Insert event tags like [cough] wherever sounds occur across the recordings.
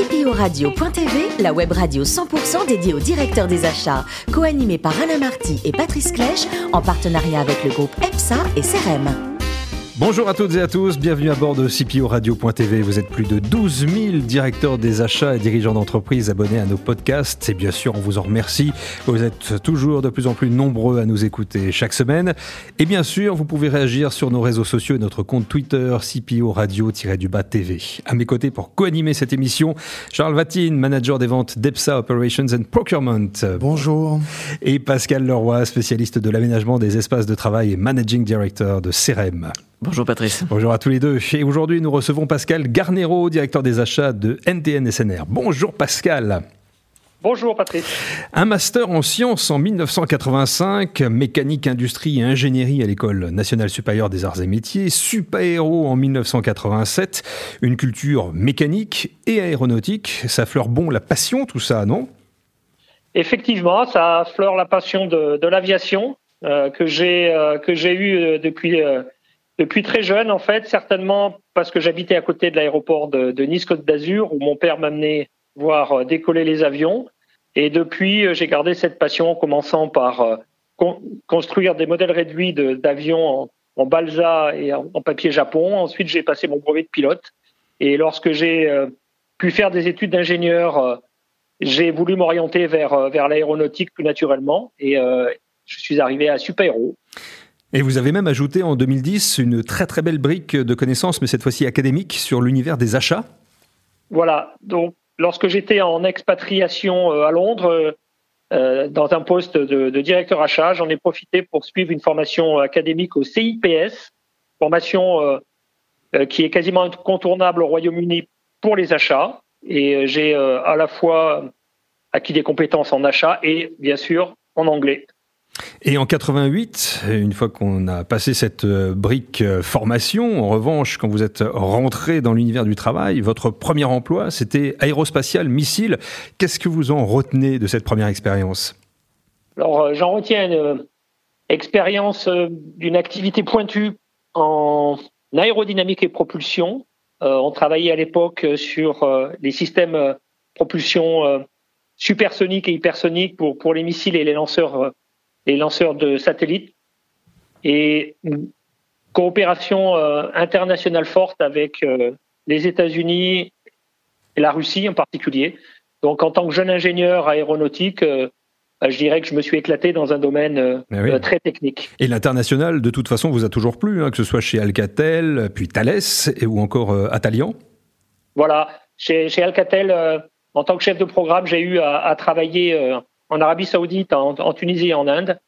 CPORadio.tv, la web radio 100% dédiée aux directeurs des achats, co-animée par Alain Marty et Patrice Clèche, en partenariat avec le groupe EPSA et CRM. Bonjour à toutes et à tous, bienvenue à bord de CPO Radio.tv. Vous êtes plus de 12 000 directeurs des achats et dirigeants d'entreprise abonnés à nos podcasts et bien sûr on vous en remercie. Vous êtes toujours de plus en plus nombreux à nous écouter chaque semaine et bien sûr vous pouvez réagir sur nos réseaux sociaux et notre compte Twitter CPO Radio-du-bas TV. À mes côtés pour co-animer cette émission, Charles Vatine, manager des ventes d'EPSA Operations and Procurement. Bonjour. Et Pascal Leroy, spécialiste de l'aménagement des espaces de travail et managing director de CRM. Bonjour Patrice. Bonjour à tous les deux. Et aujourd'hui, nous recevons Pascal Garnero, directeur des achats de NTN SNR. Bonjour Pascal. Bonjour Patrice. Un master en sciences en 1985, mécanique, industrie et ingénierie à l'École nationale supérieure des arts et métiers, super-héros en 1987, une culture mécanique et aéronautique. Ça fleure bon la passion, tout ça, non? Effectivement, ça fleure la passion de, l'aviation euh, que j'ai euh, que j'ai eu euh, depuis très jeune, en fait, certainement parce que j'habitais à côté de l'aéroport de, Nice-Côte d'Azur, où mon père m'amenait voir euh, décoller les avions. Et depuis, euh, j'ai gardé cette passion en commençant par euh, construire des modèles réduits d'avions en, balsa et en, papier japon. Ensuite, j'ai passé mon brevet de pilote. Et lorsque j'ai pu faire des études d'ingénieur, j'ai voulu m'orienter vers, l'aéronautique plus naturellement. Et je suis arrivé à Super et vous avez même ajouté en 2010 une très très belle brique de connaissances, mais cette fois-ci académique, sur l'univers des achats. Voilà, donc lorsque j'étais en expatriation euh, à Londres, euh, euh, dans un poste de, directeur achat, j'en ai profité pour suivre une formation académique au CIPS, formation qui est quasiment incontournable au Royaume-Uni pour les achats. Et j'ai à la fois acquis des compétences en achat et bien sûr en anglais. Et en 88, une fois qu'on a passé cette euh, brique euh, formation, en revanche, quand vous êtes rentré dans l'univers du travail, votre premier emploi, c'était aérospatial, missile. Qu'est-ce que vous en retenez de cette première expérience? Alors, euh, j'en retiens une expérience d'une activité pointue en aérodynamique et propulsion. on travaillait à l'époque sur les systèmes propulsion supersoniques et hypersoniques pour, pour les missiles et les lanceurs les lanceurs de satellites et une coopération euh, internationale forte avec euh, les États-Unis et la Russie en particulier. Donc, en tant que jeune ingénieur aéronautique, euh, bah, je dirais que je me suis éclaté dans un domaine très technique. Et l'international, de toute façon, vous a toujours plu, hein, que ce soit chez Alcatel, puis Thales, et, ou encore Atalian Voilà, chez, chez Alcatel, en tant que chef de programme, j'ai eu à, à travailler en Arabie Saoudite, en, Tunisie et en Inde.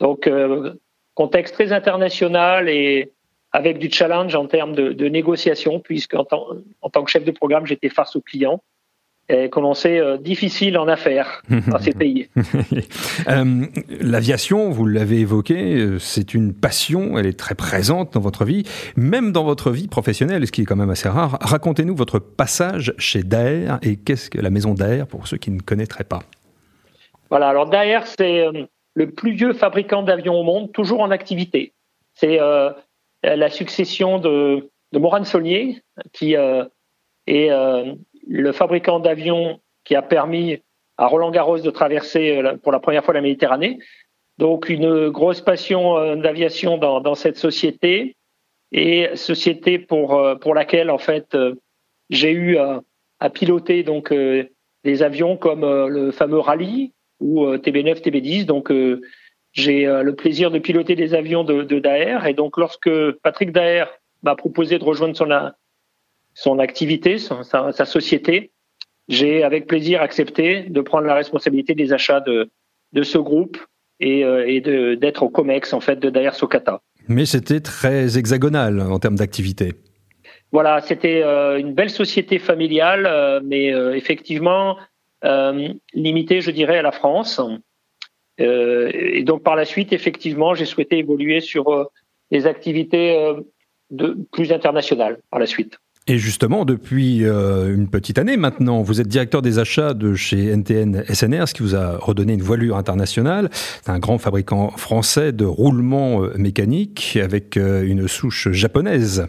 Donc, euh, contexte très international et avec du challenge en termes de, de négociation, puisqu'en tant, en tant que chef de programme, j'étais face aux clients et qu'on sait euh, difficile en affaires [laughs] dans ces pays. [laughs] euh, L'aviation, vous l'avez évoqué, c'est une passion, elle est très présente dans votre vie, même dans votre vie professionnelle, ce qui est quand même assez rare. Racontez-nous votre passage chez Daer et qu'est-ce que la maison Daer pour ceux qui ne connaîtraient pas. Voilà, alors Daher, c'est euh, le plus vieux fabricant d'avions au monde, toujours en activité. C'est euh, la succession de, de Morane Saulnier, qui euh, est le fabricant d'avions qui a permis à Roland Garros de traverser pour la première fois la Méditerranée. Donc une grosse passion d'aviation dans, cette société et société pour laquelle en fait j'ai eu à, à, piloter donc des avions comme le fameux rallye ou TB9, TB10. Donc, euh, j'ai euh, le plaisir de piloter des avions de, de Daher. Et donc, lorsque Patrick Daher m'a proposé de rejoindre son, son activité, sa, sa société, j'ai avec plaisir accepté de prendre la responsabilité des achats de, de ce groupe et, euh, et d'être au COMEX en fait de Daher Socata. Mais c'était très hexagonal en termes d'activité. Voilà, c'était une belle société familiale, mais effectivement, euh, limité, je dirais, à la France. Euh, et donc par la suite, effectivement, j'ai souhaité évoluer sur euh, des activités plus internationales par la suite. Et justement, depuis une petite année maintenant, vous êtes directeur des achats de chez NTN SNR, ce qui vous a redonné une voilure internationale. C'est un grand fabricant français de roulement mécanique avec une souche japonaise.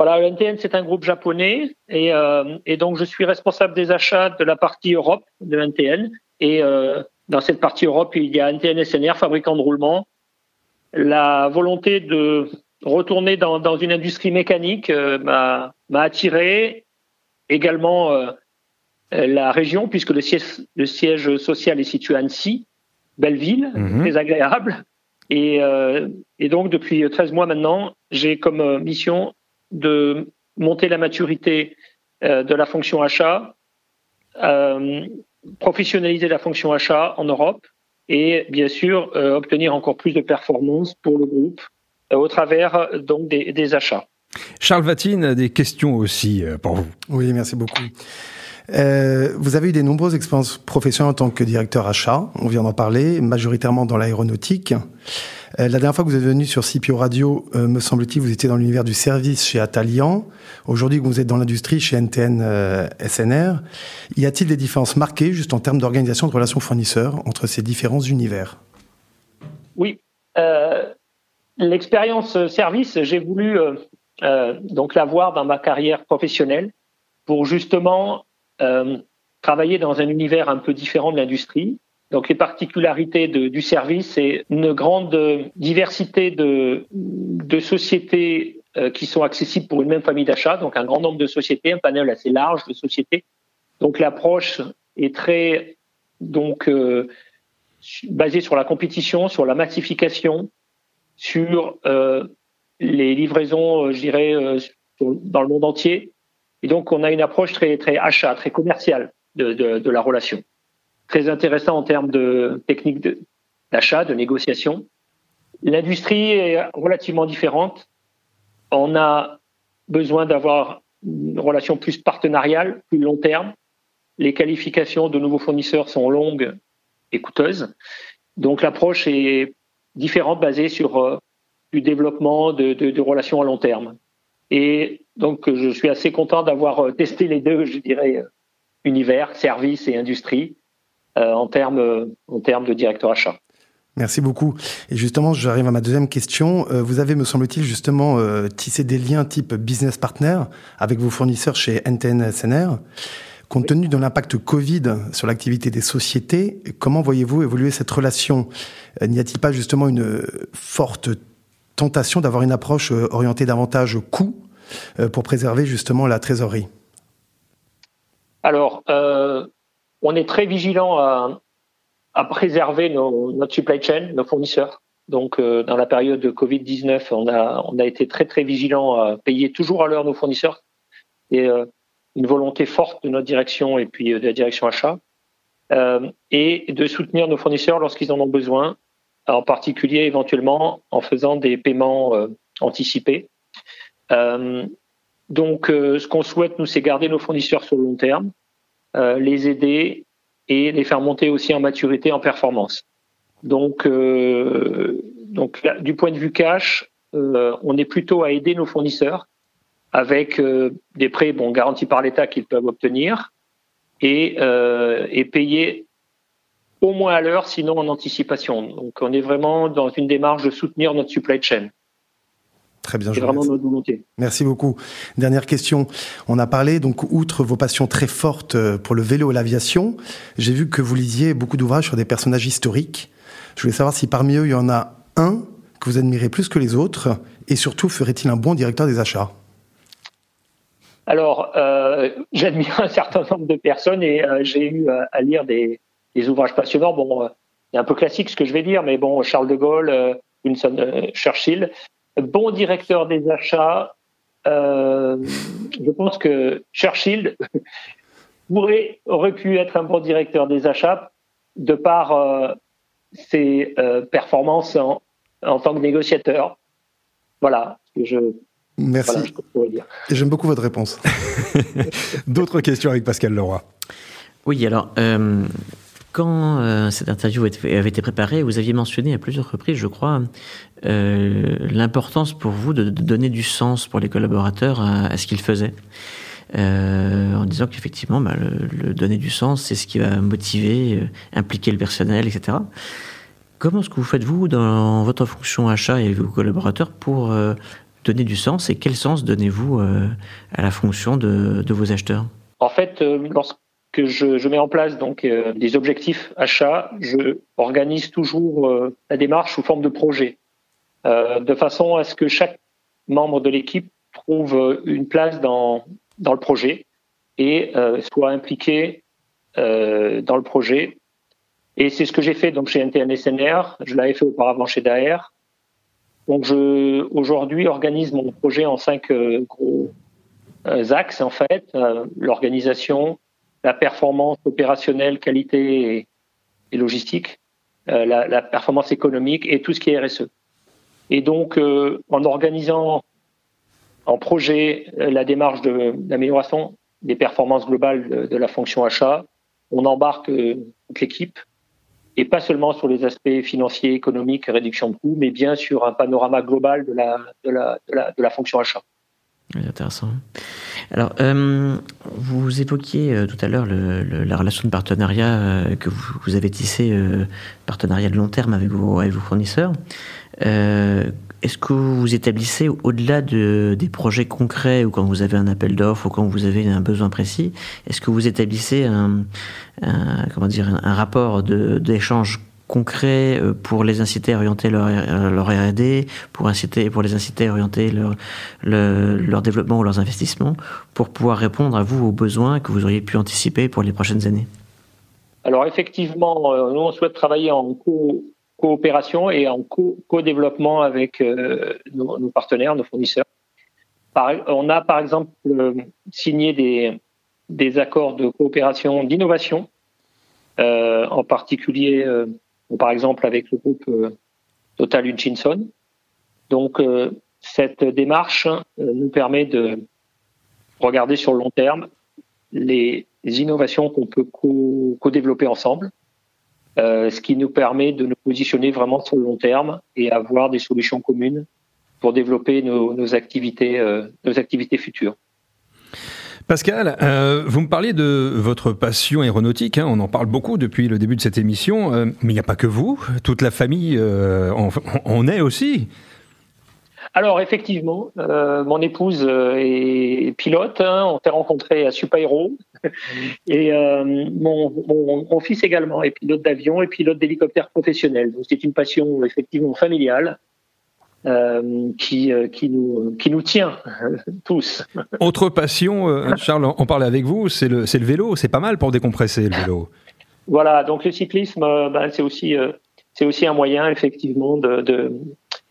Voilà, le NTN, c'est un groupe japonais et, euh, et, donc je suis responsable des achats de la partie Europe de NTN. Et euh, dans cette partie Europe, il y a NTN SNR, fabricant de roulement. La volonté de retourner dans, dans une industrie mécanique euh, m'a attiré. Également la région, puisque le siège, le siège social est situé à Annecy, Belleville, mmh. très agréable. Et, et, donc, depuis 13 mois maintenant, j'ai comme mission de monter la maturité euh, de la fonction achat, euh, professionnaliser la fonction achat en Europe et bien sûr euh, obtenir encore plus de performance pour le groupe au travers donc des, des achats. Charles Vatine, des questions aussi pour vous. Oui, merci beaucoup. Euh, vous avez eu des nombreuses expériences professionnelles en tant que directeur achat, on vient d'en parler, majoritairement dans l'aéronautique. Euh, la dernière fois que vous êtes venu sur CPO Radio, euh, me semble-t-il, vous étiez dans l'univers du service chez Atalian. Aujourd'hui, vous êtes dans l'industrie chez NTN euh, SNR. Y a-t-il des différences marquées, juste en termes d'organisation de relations fournisseurs, entre ces différents univers? Oui. L'expérience service, j'ai voulu donc l'avoir dans ma carrière professionnelle pour justement travailler dans un univers un peu différent de l'industrie donc les particularités du service, c'est une grande diversité de, sociétés euh, qui sont accessibles pour une même famille d'achat, donc un grand nombre de sociétés, un panel assez large de sociétés. Donc l'approche est très donc euh, basée sur la compétition, sur la massification, sur euh, les livraisons, euh, je dirais, euh, dans le monde entier. Et donc on a une approche très très achat, très commerciale de la relation très intéressant en termes de techniques d'achat, de, négociation. L'industrie est relativement différente. On a besoin d'avoir une relation plus partenariale, plus long terme. Les qualifications de nouveaux fournisseurs sont longues et coûteuses. Donc l'approche est différente, basée sur euh, du développement de, de, relations à long terme. Et donc je suis assez content d'avoir euh, testé les deux, je dirais, euh, univers, services et industrie, en termes en termes de directeur achat. Merci beaucoup. Et justement, j'arrive à ma deuxième question. Euh, vous avez, me semble-t-il, justement euh, tissé des liens type business partner avec vos fournisseurs chez NTN SNR. Compte tenu de l'impact Covid sur l'activité des sociétés, comment voyez-vous évoluer cette relation? N'y a-t-il pas justement une forte tentation d'avoir une approche orientée davantage coût pour préserver justement la trésorerie? Alors, euh, on est très vigilant à, préserver notre supply chain, nos fournisseurs. Donc, euh, dans la période de Covid-19, on a, on a été très, très vigilant à payer toujours à l'heure nos fournisseurs. Et euh, une volonté forte de notre direction et puis euh, de la direction achat. Et de soutenir nos fournisseurs lorsqu'ils en ont besoin, en particulier éventuellement en faisant des paiements anticipés. donc, ce qu'on souhaite, nous, c'est garder nos fournisseurs sur le long terme, les aider et les faire monter aussi en maturité, en performance. Donc, euh, du point de vue cash, euh, on est plutôt à aider nos fournisseurs avec des prêts bon, garantis par l'État qu'ils peuvent obtenir et, et payer au moins à l'heure, sinon en anticipation. Donc on est vraiment dans une démarche de soutenir notre supply chain. Très bien. C'est vraiment notre volonté. Merci beaucoup. Dernière question. On a parlé, donc, outre vos passions très fortes euh, pour le vélo et l'aviation, j'ai vu que vous lisiez beaucoup d'ouvrages sur des personnages historiques. Je voulais savoir si parmi eux, il y en a un que vous admirez plus que les autres, et surtout, ferait-il un bon directeur des achats? Alors, euh, [laughs] j'admire un certain nombre de personnes et euh, j'ai eu euh, à lire des, des, ouvrages passionnants. Bon, c'est un peu classique ce que je vais dire, mais bon, Charles de Gaulle, Winston Churchill, bon directeur des achats, euh, je pense que Churchill [laughs] pourrait, aurait pu être un bon directeur des achats de par euh, ses euh, performances en, en, tant que négociateur. Voilà ce que je. Merci. Voilà J'aime beaucoup votre réponse. [laughs] D'autres questions avec Pascal Leroy? Oui, alors euh, quand euh, cette interview avait été préparée, vous aviez mentionné à plusieurs reprises, je crois, euh, l'importance pour vous de, donner du sens pour les collaborateurs à, ce qu'ils faisaient. Euh, en disant qu'effectivement, bah, le, donner du sens, c'est ce qui va motiver, impliquer le personnel, etc. Comment est-ce que vous faites, vous, dans votre fonction achat et vos collaborateurs, pour donner du sens et quel sens donnez-vous à la fonction de, de vos acheteurs? En fait, lorsque je, je, mets en place donc des objectifs achats, je organise toujours la démarche sous forme de projet, de façon à ce que chaque membre de l'équipe trouve une place dans, dans le projet et euh, soit impliqué euh, dans le projet. Et c'est ce que j'ai fait donc chez NTN SNR, je l'avais fait auparavant chez Daer. Donc je aujourd'hui organise mon projet en cinq euh, gros euh, axes en fait euh, l'organisation, la performance opérationnelle, qualité et, logistique, la, la, performance économique et tout ce qui est RSE. Et donc en organisant en projet la démarche d'amélioration des performances globales de, la fonction achat. On embarque euh, toute l'équipe et pas seulement sur les aspects financiers, économiques, réduction de coûts, mais bien sur un panorama global de la, la fonction achat. Intéressant. Alors, euh, vous évoquiez euh, tout à l'heure la relation de partenariat euh, que vous, avez tissé, partenariat de long terme avec vos, fournisseurs. Est-ce que vous établissez au-delà de, des projets concrets ou quand vous avez un appel d'offres ou quand vous avez un besoin précis, est-ce que vous établissez un, un comment dire un, rapport d'échange concret euh, pour les inciter à orienter leur, euh, leur R&D, pour inciter pour les inciter à orienter leur, développement ou leurs investissements, pour pouvoir répondre à vous aux besoins que vous auriez pu anticiper pour les prochaines années. Alors effectivement, euh, nous on souhaite travailler en co coopération et en co-développement avec nos, partenaires, nos fournisseurs. On a par exemple signé des, accords de coopération d'innovation, en particulier par exemple avec le groupe euh, Total Hutchinson. Donc cette démarche nous permet de regarder sur le long terme les, innovations qu'on peut co-développer co ensemble euh, ce qui nous permet de nous positionner vraiment sur le long terme et avoir des solutions communes pour développer euh, nos activités futures. Pascal, euh, vous me parliez de votre passion aéronautique, hein, on en parle beaucoup depuis le début de cette émission, euh, mais il n'y a pas que vous, toute la famille euh, en, en est aussi. Alors effectivement, mon épouse est pilote. Hein, on s'est rencontrés à Supaéro. [laughs] Et mon, mon, mon, fils également est pilote d'avion et pilote d'hélicoptère professionnel. Donc c'est une passion effectivement familiale. Euh, qui, euh, qui, nous, qui nous tient [laughs] tous. Autre passion, Charles, on parlait avec vous, c'est le, le vélo. C'est pas mal pour décompresser le vélo. Voilà, donc le cyclisme, ben, c'est aussi, c'est aussi un moyen effectivement de, de,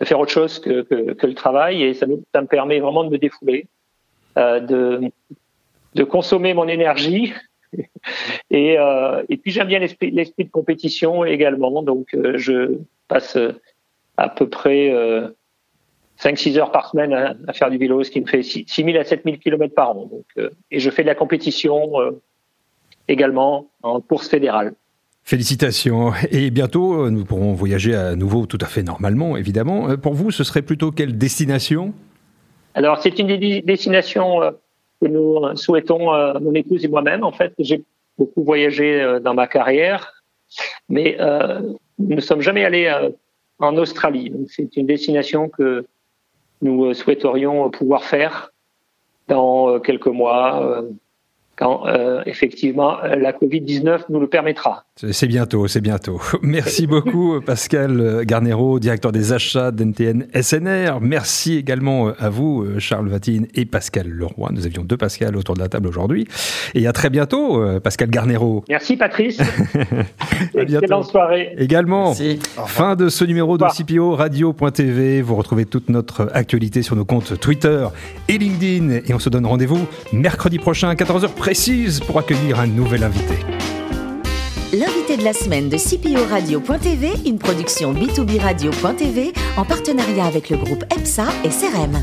de faire autre chose que, que, que, le travail et ça me, ça me permet vraiment de me défouler, euh, de, de consommer mon énergie. [laughs] et, euh, et puis j'aime bien l'esprit, l'esprit de compétition également, donc euh, je passe à peu près 5-6 heures par semaine à, à, faire du vélo, ce qui me fait 6 000 à 7 000 km par an. Donc, euh, et je fais de la compétition euh, également en course fédérale. Félicitations. Et bientôt, nous pourrons voyager à nouveau tout à fait normalement, évidemment. Pour vous, ce serait plutôt quelle destination? Alors, c'est une des destinations que nous souhaitons, mon épouse et moi-même. En fait, j'ai beaucoup voyagé dans ma carrière, mais euh, nous ne sommes jamais allés en Australie. C'est une destination que nous souhaiterions pouvoir faire dans quelques mois, quand euh, effectivement la Covid-19 nous le permettra. C'est bientôt, c'est bientôt. [laughs] Merci beaucoup Pascal Garnero, directeur des achats d'NTN SNR. Merci également à vous Charles Vatine et Pascal Leroy. Nous avions deux Pascal autour de la table aujourd'hui. Et à très bientôt Pascal Garnero. Merci Patrice. [laughs] Excellente soirée. Également. Merci. Fin de ce numéro de CPO Radio.tv. Vous retrouvez toute notre actualité sur nos comptes Twitter et LinkedIn. Et on se donne rendez-vous mercredi prochain à 14h précise pour accueillir un nouvel invité. L'invité de la semaine de CPO Radio.tv, une production B2B Radio.tv en partenariat avec le groupe EPSA et CRM.